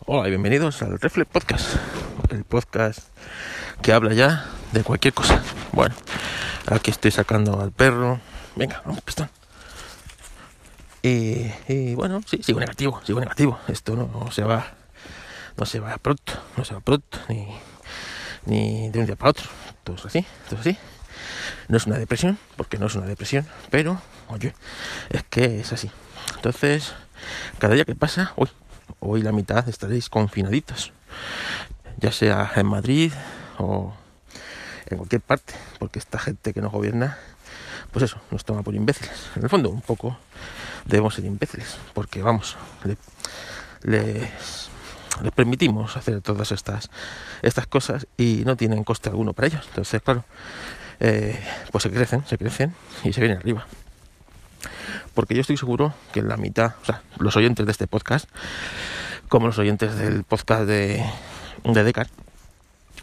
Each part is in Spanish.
Hola y bienvenidos al Reflex Podcast, el podcast que habla ya de cualquier cosa. Bueno, aquí estoy sacando al perro. Venga, vamos, pistón. Y, bueno, sí, sigo negativo, sigo negativo. Esto no, se va, no se va pronto, no se va pronto, ni, ni de un día para otro. Todo es así, todo es así. No es una depresión, porque no es una depresión, pero, oye, es que es así. Entonces, cada día que pasa, uy, hoy la mitad estaréis confinaditos, ya sea en Madrid o en cualquier parte, porque esta gente que nos gobierna, pues eso, nos toma por imbéciles. En el fondo, un poco debemos ser imbéciles, porque vamos, les, permitimos hacer todas estas, estas cosas y no tienen coste alguno para ellos. Entonces, claro, eh, pues se crecen, se crecen y se vienen arriba porque yo estoy seguro que la mitad, o sea, los oyentes de este podcast, como los oyentes del podcast de, de Descartes,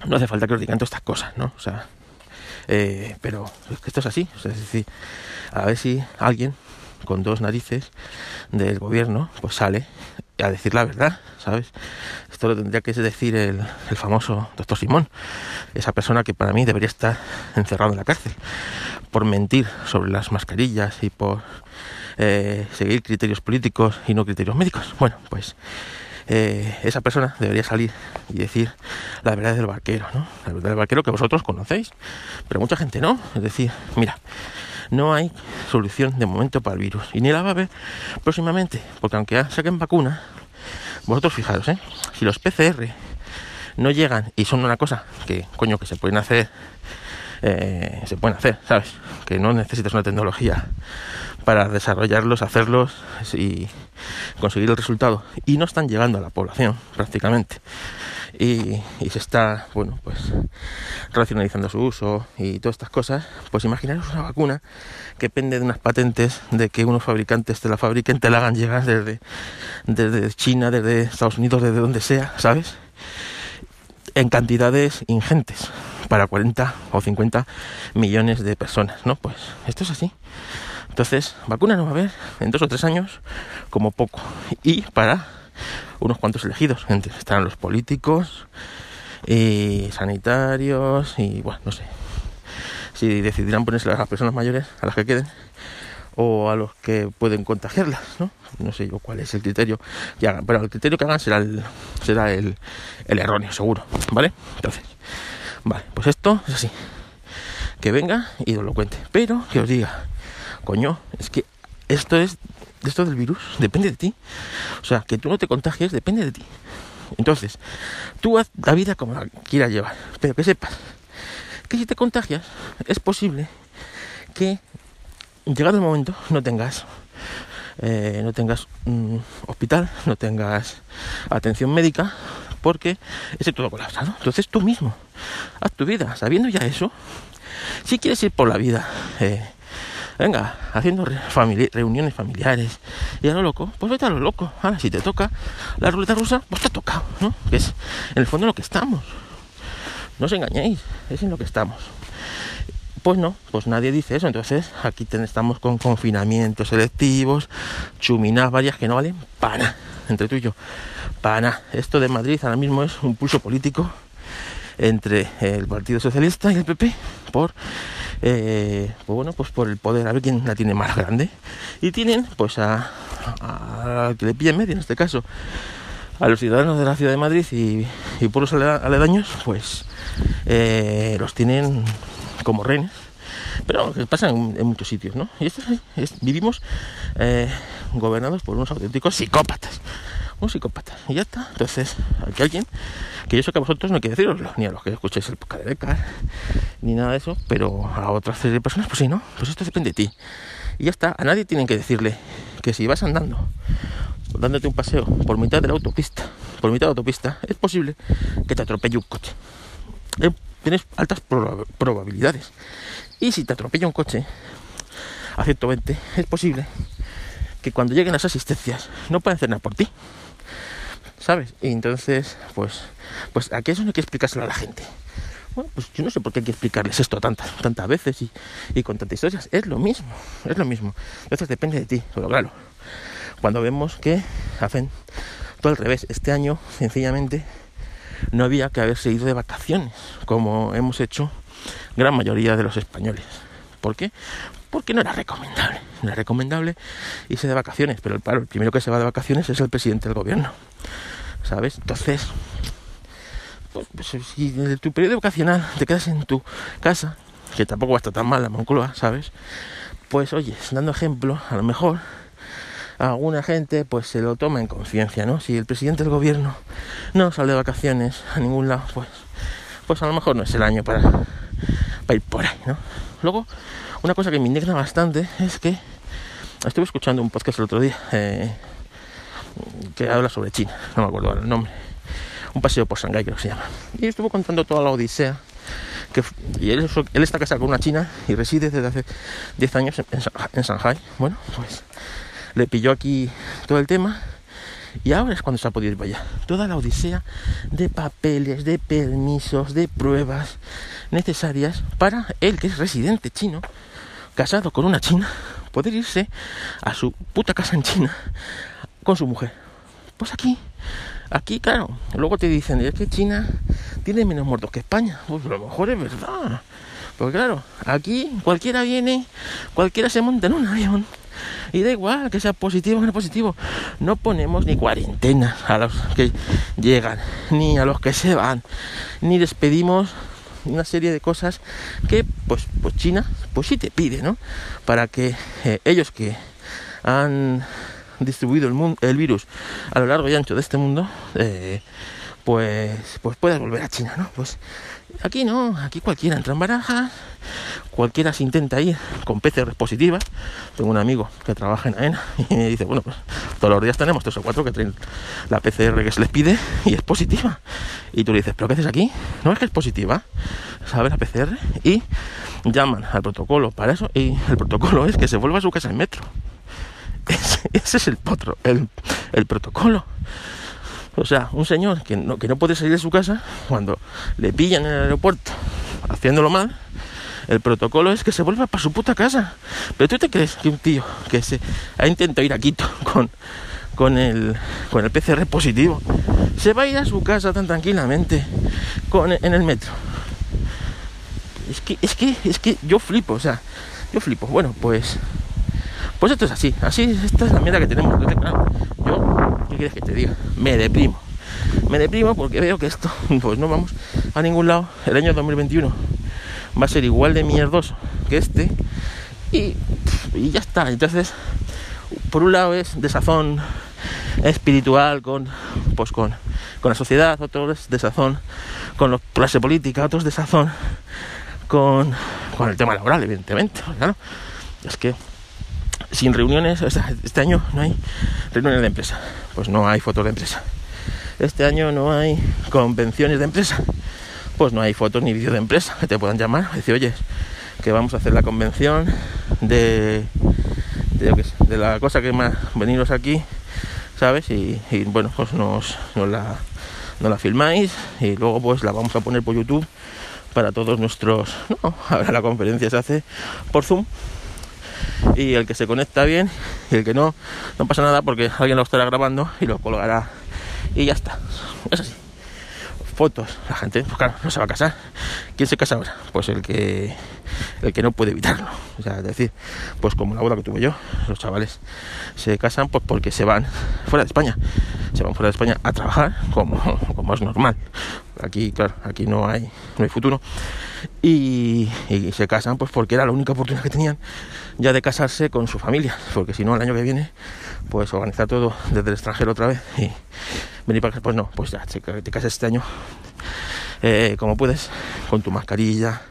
no hace falta que os digan todas estas cosas, ¿no? O sea, eh, pero es que esto es así, es decir, a ver si alguien con dos narices del gobierno pues sale a decir la verdad, ¿sabes? Esto lo tendría que decir el, el famoso doctor Simón, esa persona que para mí debería estar encerrado en la cárcel por mentir sobre las mascarillas y por eh, seguir criterios políticos y no criterios médicos. Bueno, pues eh, esa persona debería salir y decir la verdad del barquero, ¿no? La verdad del barquero que vosotros conocéis, pero mucha gente no. Es decir, mira, no hay solución de momento para el virus y ni la va a haber próximamente, porque aunque saquen vacuna, vosotros fijaros, ¿eh? si los PCR no llegan y son una cosa que, coño, que se pueden hacer eh, se pueden hacer, ¿sabes? Que no necesitas una tecnología para desarrollarlos, hacerlos y conseguir el resultado. Y no están llegando a la población prácticamente. Y, se está, bueno, pues racionalizando su uso y todas estas cosas. Pues imaginaros una vacuna que depende de unas patentes de que unos fabricantes te la fabriquen, te la hagan llegar desde, desde China, desde Estados Unidos, desde donde sea, ¿sabes? En cantidades ingentes para 40 o 50 millones de personas, ¿no? Pues esto es así. Entonces, vacuna no va a haber en dos o tres años como poco. Y para unos cuantos elegidos, entre estarán los políticos y sanitarios y bueno, no sé. Si decidirán ponerse a las personas mayores, a las que queden, o a los que pueden contagiarlas, ¿no? No sé yo cuál es el criterio que hagan, pero el criterio que hagan será el, será el, el erróneo, seguro, ¿vale? Entonces, Vale, pues esto es así. Que venga y os lo cuente. Pero que os diga, coño, es que esto es esto del virus depende de ti. O sea, que tú no te contagies depende de ti. Entonces, tú haz la vida como la quieras llevar, pero que sepas que si te contagias es posible que llegado el momento no tengas eh, no tengas un hospital, no tengas atención médica, porque es todo colapsado. Entonces tú mismo, haz tu vida, sabiendo ya eso, si quieres ir por la vida, eh, venga, haciendo reuniones familiares y a lo loco, pues vete a lo loco. Ahora, si te toca la ruleta rusa, pues te ha tocado, ¿no? Que es en el fondo lo que estamos. No os engañéis, es en lo que estamos. Pues no, pues nadie dice eso. Entonces aquí estamos con confinamientos selectivos, chuminas varias que no valen para entre tú y yo. Para nada. Esto de Madrid ahora mismo es un pulso político entre el Partido Socialista y el PP por eh, pues bueno pues por el poder a ver quién la tiene más grande. Y tienen pues a, que le pilla en medio en este caso. A los ciudadanos de la ciudad de Madrid y, y pueblos aledaños pues eh, los tienen como renes pero que pasa en, muchos sitios no y esto es, vivimos eh, gobernados por unos auténticos psicópatas un psicópata. Y ya está. Entonces, aquí alguien, que yo sé que a vosotros no que deciroslo, ni a los que escucháis el podcast de Becar, ni nada de eso, pero a otras serie de personas, pues sí, ¿no? Pues esto depende de ti. Y ya está. A nadie tienen que decirle que si vas andando, dándote un paseo por mitad de la autopista, por mitad de la autopista, es posible que te atropelle un coche. Eh, tienes altas probabilidades. Y si te atropella un coche a 120, es posible que cuando lleguen las asistencias no pueden hacer nada por ti. ¿Sabes? Y entonces, pues, pues aquí eso no hay que explicárselo a la gente. Bueno, pues yo no sé por qué hay que explicarles esto tantas, tantas veces y, con tantas historias. Es lo mismo, es lo mismo. Entonces depende de ti, pero claro, cuando vemos que hacen Todo al revés, este año sencillamente no había que haberse ido de vacaciones, como hemos hecho gran mayoría de los españoles. ¿Por qué? Porque no era recomendable. No era recomendable irse de vacaciones, pero el, el primero que se va de vacaciones es el presidente del gobierno. ¿Sabes? Entonces, pues, pues, si en tu periodo vacacional te quedas en tu casa, que tampoco va a estar tan mal la Moncloa, ¿sabes? Pues oye, dando ejemplo, a lo mejor alguna gente pues se lo toma en conciencia, ¿no? Si el presidente del gobierno no sale de vacaciones a ningún lado, pues, pues a lo mejor no es el año para, para ir por ahí, ¿no? Luego, una cosa que me indigna bastante es que estuve escuchando un podcast el otro día eh, que habla sobre China, no me acuerdo el nombre, un paseo por Shanghái creo que se llama, y estuvo contando toda la odisea que, y él, está casado con una china y reside desde hace 10 años en, en Shanghai. Bueno, pues le pilló aquí todo el tema y ahora es cuando se ha podido ir para allá. Toda la odisea de papeles, de permisos, de pruebas necesarias para él, que es residente chino, casado con una china, poder irse a su puta casa en China con su mujer. Pues aquí, aquí, claro, luego te dicen, es que China tiene menos muertos que España. Pues a lo mejor es verdad. Porque claro, aquí cualquiera viene, cualquiera se monta en un avión y da igual que sea positivo o no positivo. No ponemos ni cuarentena a los que llegan, ni a los que se van, ni despedimos una serie de cosas que pues, pues China pues sí te pide, ¿no? Para que eh, ellos que han distribuido el, mundo, el virus a lo largo y ancho de este mundo, eh, pues, pues puedas volver a China, ¿no? Pues aquí no, aquí cualquiera entra en barajas, cualquiera se intenta ir con PCR positivas. Tengo un amigo que trabaja en AENA y me dice, bueno, pues todos los días tenemos tres o cuatro que traen la PCR que se les pide y es positiva. Y tú le dices, ¿pero qué haces aquí? No es que es positiva, ¿sabes? La PCR y llaman al protocolo para eso y el protocolo es que se vuelva a su casa en metro. Ese, es el, potro, el, el protocolo. O sea, un señor que no, que no puede salir de su casa, cuando le pillan en el aeropuerto haciéndolo mal, el protocolo es que se vuelva para su puta casa. Pero tú te crees que un tío que se ha intentado ir a Quito con, con, el, con el PCR positivo se va a ir a su casa tan tranquilamente con, en el metro. Es que, es que, es que yo flipo, o sea, yo flipo. Bueno, pues pues esto es así, así, esta es la mierda que tenemos. yo, ¿qué quieres que te diga? Me deprimo. Me deprimo porque veo que esto, pues no vamos a ningún lado. El año 2021 va a ser igual de mierdoso que este. Y, ya está. Entonces, por un lado es desazón espiritual con, pues con, con la sociedad, otro es desazón con la clase política, otro es desazón con, con el tema laboral, evidentemente. Claro, es que sin reuniones, este año no hay reuniones de empresa, pues no hay fotos de empresa. Este año no hay convenciones de empresa, pues no hay fotos ni vídeos de empresa que te puedan llamar decir, oye, que vamos a hacer la convención de, de, la cosa que más veniros aquí, ¿sabes? Y, bueno, pues nos, la, nos la filmáis y luego pues la vamos a poner por YouTube para todos nuestros... No, ahora la conferencia se hace por Zoom y el que se conecta bien y el que no, no pasa nada porque alguien lo estará grabando y lo colgará y ya está. Es así. Fotos, la gente, pues claro, no se va a casar. ¿Quién se casa ahora? Pues el que el que no puede evitarlo. O sea, es decir, pues como la boda que tuve yo, los chavales se casan pues porque se van fuera de España. Se van fuera de España a trabajar como, como es normal. Aquí, claro, aquí no hay, no hay futuro. Y, se casan pues porque era la única oportunidad que tenían ya de casarse con su familia, porque si no, el año que viene, pues organizar todo desde el extranjero otra vez y venir para pues no, pues ya te, casas este año eh, como puedes, con tu mascarilla,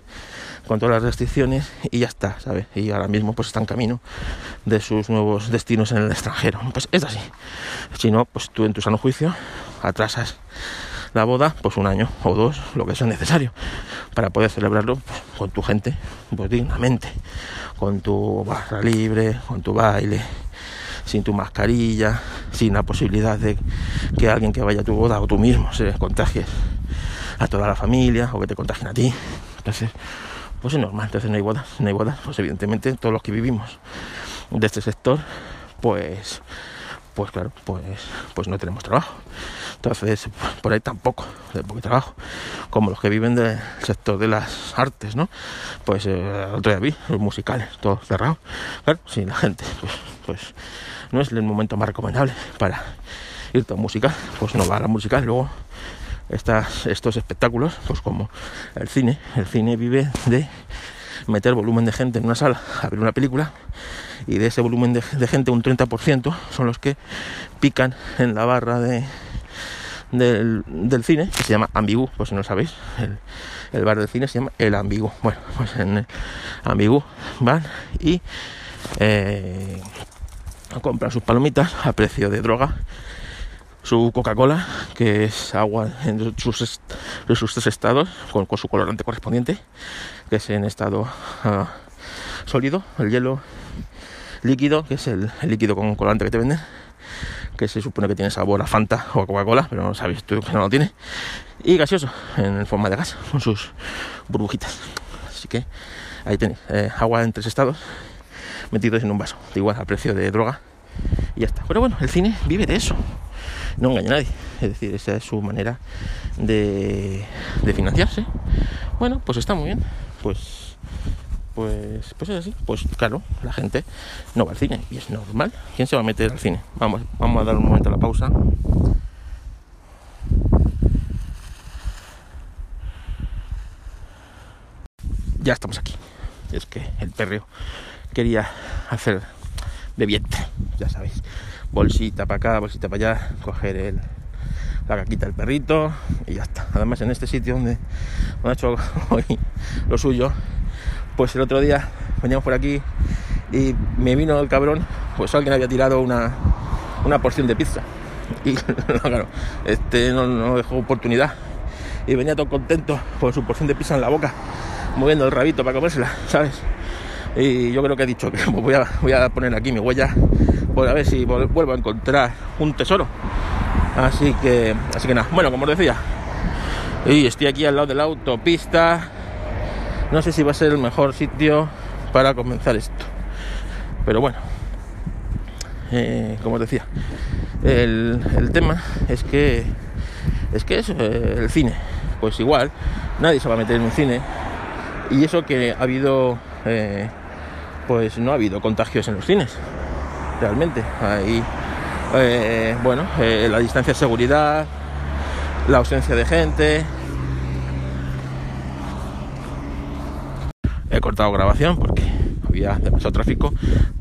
con todas las restricciones y ya está, ¿sabes? Y ahora mismo pues está en camino de sus nuevos destinos en el extranjero. Pues es así. Si no, pues tú en tu sano juicio atrasas la boda pues un año o dos, lo que sea necesario, para poder celebrarlo pues, con tu gente, pues dignamente, con tu barra libre, con tu baile, sin tu mascarilla, sin la posibilidad de que alguien que vaya a tu boda o tú mismo se contagies a toda la familia o que te contagien a ti. Entonces, pues es normal, entonces no hay bodas, no hay bodas, pues evidentemente todos los que vivimos de este sector, pues pues claro, pues, pues no tenemos trabajo. Entonces, por ahí tampoco, de poco trabajo. Como los que viven del sector de las artes, ¿no? Pues eh, otro día vi, los musicales, todo cerrado. Claro, si la gente, pues, pues no es el momento más recomendable para ir a musical, pues no va a la musical. Luego, estas, estos espectáculos, pues como el cine, el cine vive de meter volumen de gente en una sala a ver una película y de ese volumen de, gente un 30% son los que pican en la barra de, del, cine, que se llama Ambigu, pues si no sabéis, el, bar del cine se llama El Ambigu. Bueno, pues en Ambigu van y eh, compran sus palomitas a precio de droga, su Coca-Cola, que es agua en sus, sus tres estados, con, su colorante correspondiente, que es en estado ah, sólido, el hielo líquido, que es el, líquido con colorante que te venden, que se supone que tiene sabor a Fanta o a Coca-Cola, pero no sabes tú que no lo tiene, y gaseoso en forma de gas, con sus burbujitas. Así que ahí tenéis, eh, agua en tres estados, metidos en un vaso, igual al precio de droga, y ya está. Pero bueno, el cine vive de eso, no engaña a nadie, es decir, esa es su manera de, financiarse. Bueno, pues está muy bien, pues pues, pues es así. Pues claro, la gente no va al cine y es normal. ¿Quién se va a meter al cine? Vamos, vamos a dar un momento a la pausa. Ya estamos aquí. Es que el perreo quería hacer de ya sabéis. Bolsita para acá, bolsita para allá, coger el, la caquita del perrito y ya está. Además en este sitio donde ha hecho hoy lo suyo, pues el otro día veníamos por aquí y me vino el cabrón, pues alguien había tirado una, una porción de pizza. Y claro, este no, dejó oportunidad. Y venía todo contento con su porción de pizza en la boca, moviendo el rabito para comérsela, ¿sabes? Y yo creo que he dicho que voy a, voy a poner aquí mi huella, por a ver si vuelvo a encontrar un tesoro. Así que, así que nada, bueno, como os decía, y estoy aquí al lado de la autopista no sé si va a ser el mejor sitio para comenzar esto. Pero bueno, eh, como os decía, el, tema es que es que es eh, el cine. Pues igual, nadie se va a meter en un cine. Y eso que ha habido, eh, pues no ha habido contagios en los cines. Realmente. Ahí, bueno, la distancia de seguridad, la ausencia de gente, he cortado grabación porque había demasiado tráfico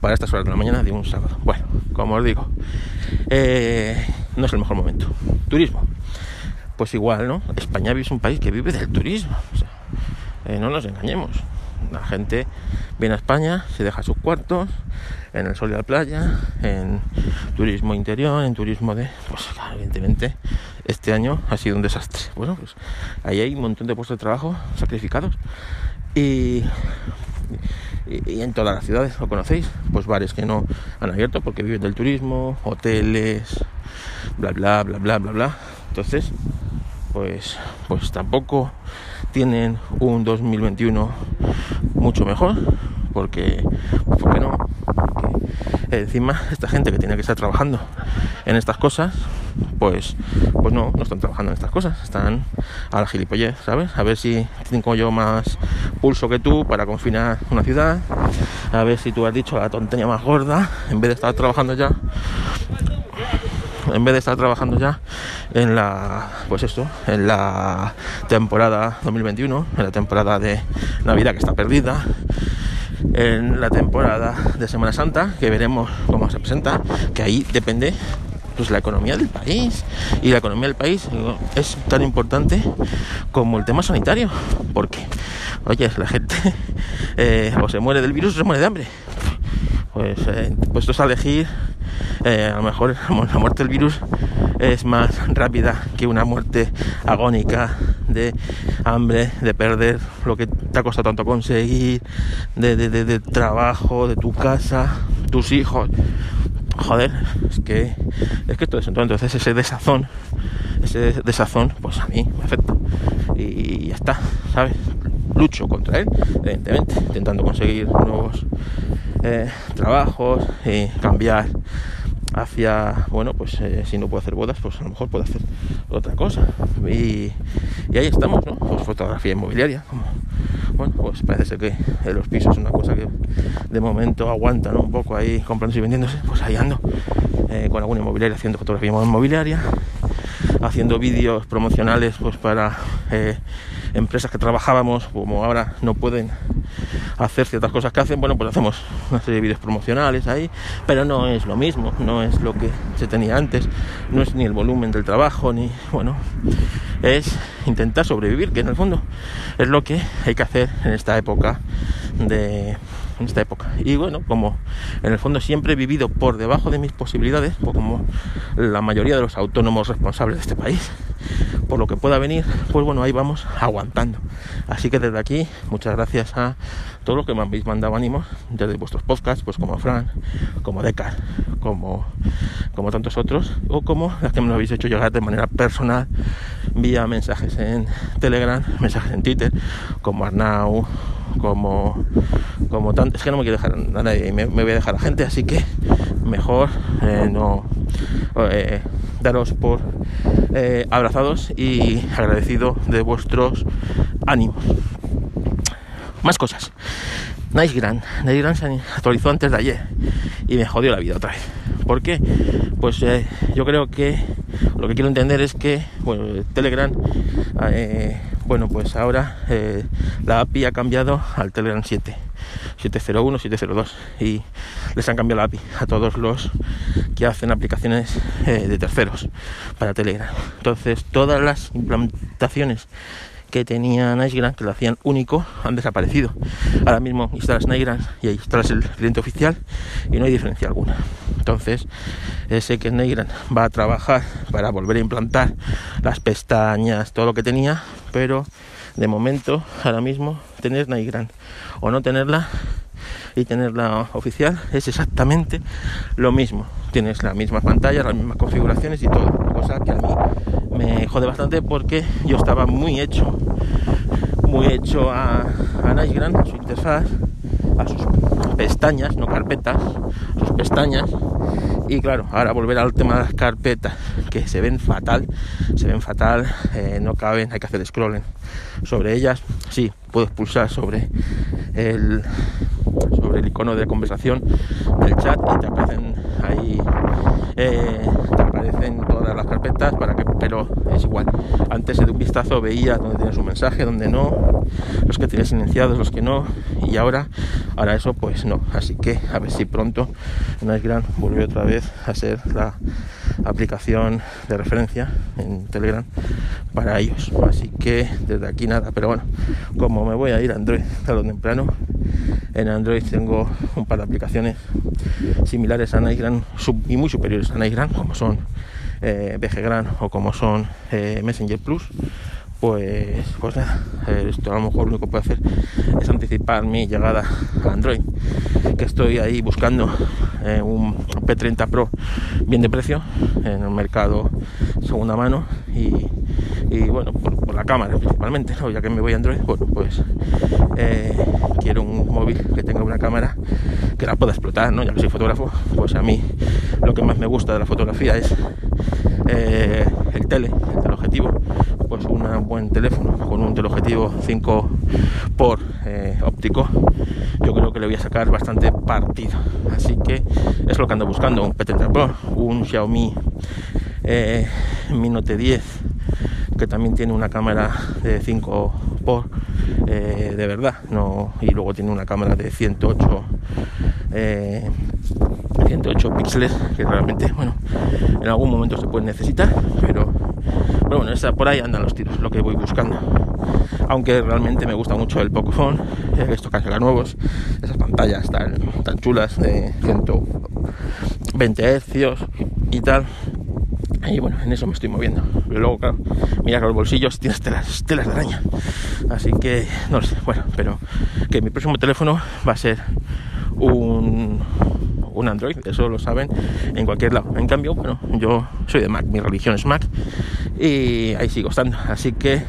para estas horas de la mañana de un sábado. Bueno, como os digo, eh, no es el mejor momento. Turismo. Pues igual, ¿no? España es un país que vive del turismo. Eh, no nos engañemos. La gente viene a España, se deja sus cuartos en el sol de la playa, en turismo interior, en turismo de... Pues claro, evidentemente este año ha sido un desastre. Bueno, pues ahí hay un montón de puestos de trabajo sacrificados y, en todas las ciudades, ¿lo conocéis? Pues bares que no han abierto porque viven del turismo, hoteles, bla bla bla bla bla bla. Entonces, pues, pues tampoco tienen un 2021 mucho mejor porque, ¿por no? encima esta gente que tiene que estar trabajando en estas cosas, pues, pues no, no están trabajando en estas cosas, están a la gilipollez, ¿sabes? A ver si tengo yo más pulso que tú para confinar una ciudad, a ver si tú has dicho la tontería más gorda, en vez de estar trabajando ya en vez de estar trabajando ya en la pues esto en la temporada 2021 en la temporada de navidad que está perdida en la temporada de Semana Santa, que veremos cómo se presenta, que ahí depende pues la economía del país. Y la economía del país es tan importante como el tema sanitario porque oye la gente eh, o se muere del virus o se muere de hambre. Pues eh, puestos a elegir eh, a lo mejor la muerte del virus es más rápida que una muerte agónica de hambre, de perder lo que te ha costado tanto conseguir, de, de, trabajo, de tu casa, tus hijos. Joder, es que es que todo eso. Entonces ese desazón, ese desazón, pues a mí me afecta. Y ya está, ¿sabes? Lucho contra él, evidentemente, intentando conseguir nuevos eh, trabajos y cambiar hacia, bueno, pues eh, si no puedo hacer bodas, pues a lo mejor puedo hacer otra cosa. Y, ahí estamos, ¿no? Pues fotografía inmobiliaria. Como, bueno, pues parece ser que los pisos es una cosa que de momento aguanta. Un poco ahí comprándose y vendiéndose, pues ahí ando eh, con alguna inmobiliaria haciendo fotografía inmobiliaria, haciendo vídeos promocionales pues para eh, empresas que trabajábamos, como ahora no pueden hacer ciertas cosas que hacen, bueno, pues hacemos una serie de vídeos promocionales ahí, pero no es lo mismo, no es lo que se tenía antes, no es ni el volumen del trabajo, ni, bueno, es intentar sobrevivir, que en el fondo es lo que hay que hacer en esta época de en esta época. Y bueno, como en el fondo siempre he vivido por debajo de mis posibilidades, o como la mayoría de los autónomos responsables de este país, por lo que pueda venir, pues bueno, ahí vamos aguantando. Así que desde aquí, muchas gracias a todos los que me habéis mandado ánimos desde vuestros podcasts, pues como Fran, como Decar, como, como tantos otros, o como las que me lo habéis hecho llegar de manera personal vía mensajes en Telegram, mensajes en Twitter, como Arnau, como, como tanto. Es que no me quiero dejar a nadie, me, me voy a dejar a gente, así que mejor eh, no. Eh, daros por eh, abrazados y agradecido de vuestros ánimos. Más cosas. Nice Grand. Nice Grand se actualizó antes de ayer y me jodió la vida otra vez. ¿Por qué? Pues yo creo que lo que quiero entender es que bueno, Telegram, bueno, pues ahora la API ha cambiado al Telegram 7. 701, 702 y les han cambiado la API a todos los que hacen aplicaciones eh, de terceros para Telegram. Entonces todas las implementaciones que tenía NiceGram, que lo hacían único, han desaparecido. Ahora mismo instalas NiceGram y ahí instalas el cliente oficial y no hay diferencia alguna. Entonces, sé que NiceGram va a trabajar para volver a implantar las pestañas, todo lo que tenía, pero de momento, ahora mismo, tener NiceGram o no tenerla y tenerla oficial es exactamente lo mismo. Tienes las mismas pantallas, las mismas configuraciones y todo, cosa que a mí me jode bastante porque yo estaba muy hecho, muy hecho a, a Nicegram, a su interfaz, a sus pestañas, no carpetas, sus pestañas. Y claro, ahora volver al tema de las carpetas, que se ven fatal, se ven fatal, eh, no caben, hay que hacer scrolling sobre ellas. Sí, puedes pulsar sobre el sobre el icono de conversación del chat y te aparecen ahí eh, te aparecen todas las carpetas para que pero es igual. Antes de un vistazo veía donde tienes un mensaje donde no los que tienes silenciados los que no y ahora ahora eso pues no. Así que a ver si pronto Nightgram vuelve otra vez a ser la aplicación de referencia en Telegram para ellos así que desde aquí nada pero bueno como me voy a ir a Android tarde o temprano en Android tengo un par de aplicaciones similares a Nightgram y muy superiores a Nightgram, como son eh, BGgram o como son eh, Messenger Plus. Pues, nada, esto a lo mejor lo único que puedo hacer es anticipar mi llegada a Android, que estoy ahí buscando eh, un P30 Pro bien de precio en el mercado segunda mano y, bueno, por, la cámara principalmente, ya que me voy a Android, bueno, pues eh, quiero un móvil que tenga una cámara que la pueda explotar, ¿no? ya que soy fotógrafo, pues a mí lo que más me gusta de la fotografía es eh, el tele, el teleobjetivo, pues un buen teléfono con un teleobjetivo 5 por óptico, yo creo que le voy a sacar bastante partido. Así que es lo que ando buscando, un P30 Pro, un Xiaomi eh, Mi Note 10 que también tiene una cámara de 5 por eh, de verdad no y luego tiene una cámara de 108 108 eh, píxeles que realmente bueno en algún momento se puede necesitar pero pero bueno por ahí andan los tiros lo que voy buscando aunque realmente me gusta mucho el Pocophone estos cancelan nuevos esas pantallas tan, tan chulas de 120 Hz y tal y bueno, en eso me estoy moviendo. Luego, claro, mira los bolsillos tienes telas, telas de araña. Así que, no sé, bueno, pero que mi próximo teléfono va a ser un, un Android, eso lo saben en cualquier lado. En cambio, bueno, yo soy de Mac, mi religión es Mac y ahí sigo estando. Así que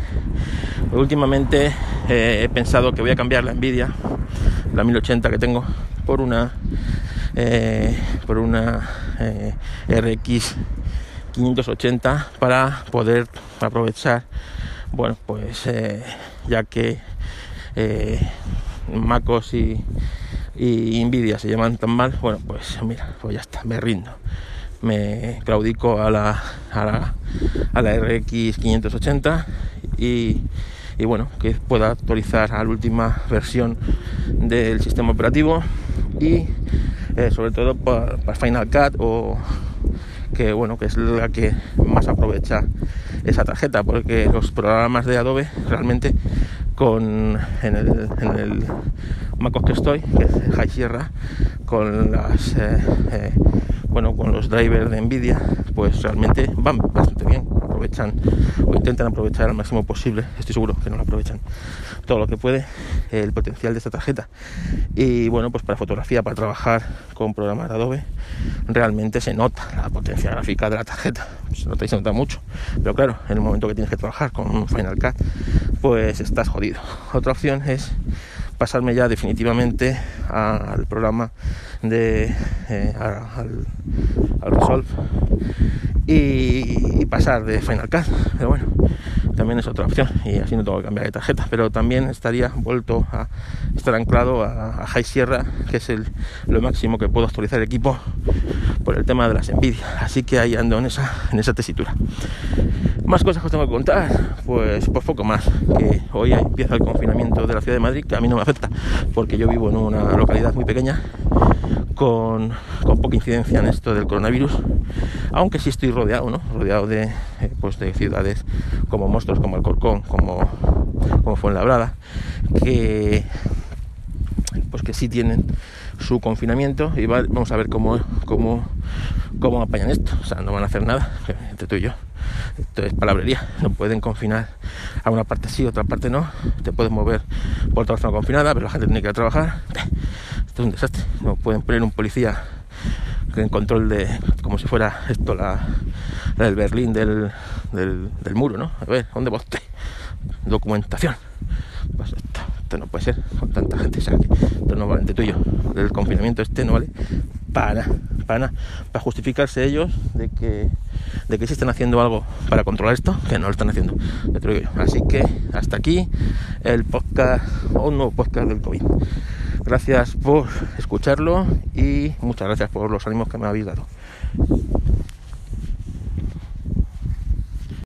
últimamente eh, he pensado que voy a cambiar la Nvidia, la 1080 que tengo, por una eh, por una eh, RX 580 para poder aprovechar, bueno, pues ya que MacOS y, y Nvidia se llaman tan mal, bueno, pues mira, pues ya está, me rindo. Me claudico a la, a la, a la RX 580 y, y, bueno, que pueda actualizar a la última versión del sistema operativo y eh, sobre todo para, Final Cut o que bueno que es la que más aprovecha esa tarjeta porque los programas de Adobe realmente con en el, en el MacOS que estoy que es High Sierra con las eh, eh, bueno, con los drivers de Nvidia, pues realmente van bastante bien, aprovechan o intentan aprovechar al máximo posible, estoy seguro que no lo aprovechan todo lo que puede el potencial de esta tarjeta. Y bueno, pues para fotografía, para trabajar con programas Adobe, realmente se nota la potencia gráfica de la tarjeta, se nota y se nota mucho, pero claro, en el momento que tienes que trabajar con un Final Cut, pues estás jodido. Otra opción es pasarme ya definitivamente al programa de eh, al, Resolve y, pasar de Final Cut pero bueno también es otra opción y así no tengo que cambiar de tarjeta pero también estaría vuelto a estar anclado a, High Sierra que es el, lo máximo que puedo actualizar el equipo por el tema de las Nvidia así que ahí ando en esa, en esa tesitura más cosas que os tengo que contar, pues, pues poco más. Que hoy empieza el confinamiento de la ciudad de Madrid, que a mí no me afecta, porque yo vivo en una localidad muy pequeña, con, poca incidencia en esto del coronavirus, aunque sí estoy rodeado, ¿no? Rodeado de, eh, pues de ciudades como monstruos, como Alcorcón, como, como Fuenlabrada, que pues que sí tienen su confinamiento y vamos a ver cómo, cómo, cómo apañan esto. O sea, no van a hacer nada, entre tú y yo. Esto es palabrería. No pueden confinar a una parte sí, otra parte no. Te puedes mover por la zona confinada, pero la gente tiene que ir a trabajar. Esto un desastre. No pueden poner un policía en control de, como si fuera esto la, del Berlín del, del, muro, ¿no? A ver, ¿dónde vos? Documentación. Pues esto, no puede ser con tanta gente. Esto no vale tuyo. El confinamiento este no vale para, para, para justificarse ellos de que de que están haciendo algo para controlar esto, que no lo están haciendo. Así que hasta aquí el podcast o un nuevo podcast del COVID. Gracias por escucharlo y muchas gracias por los ánimos que me habéis dado.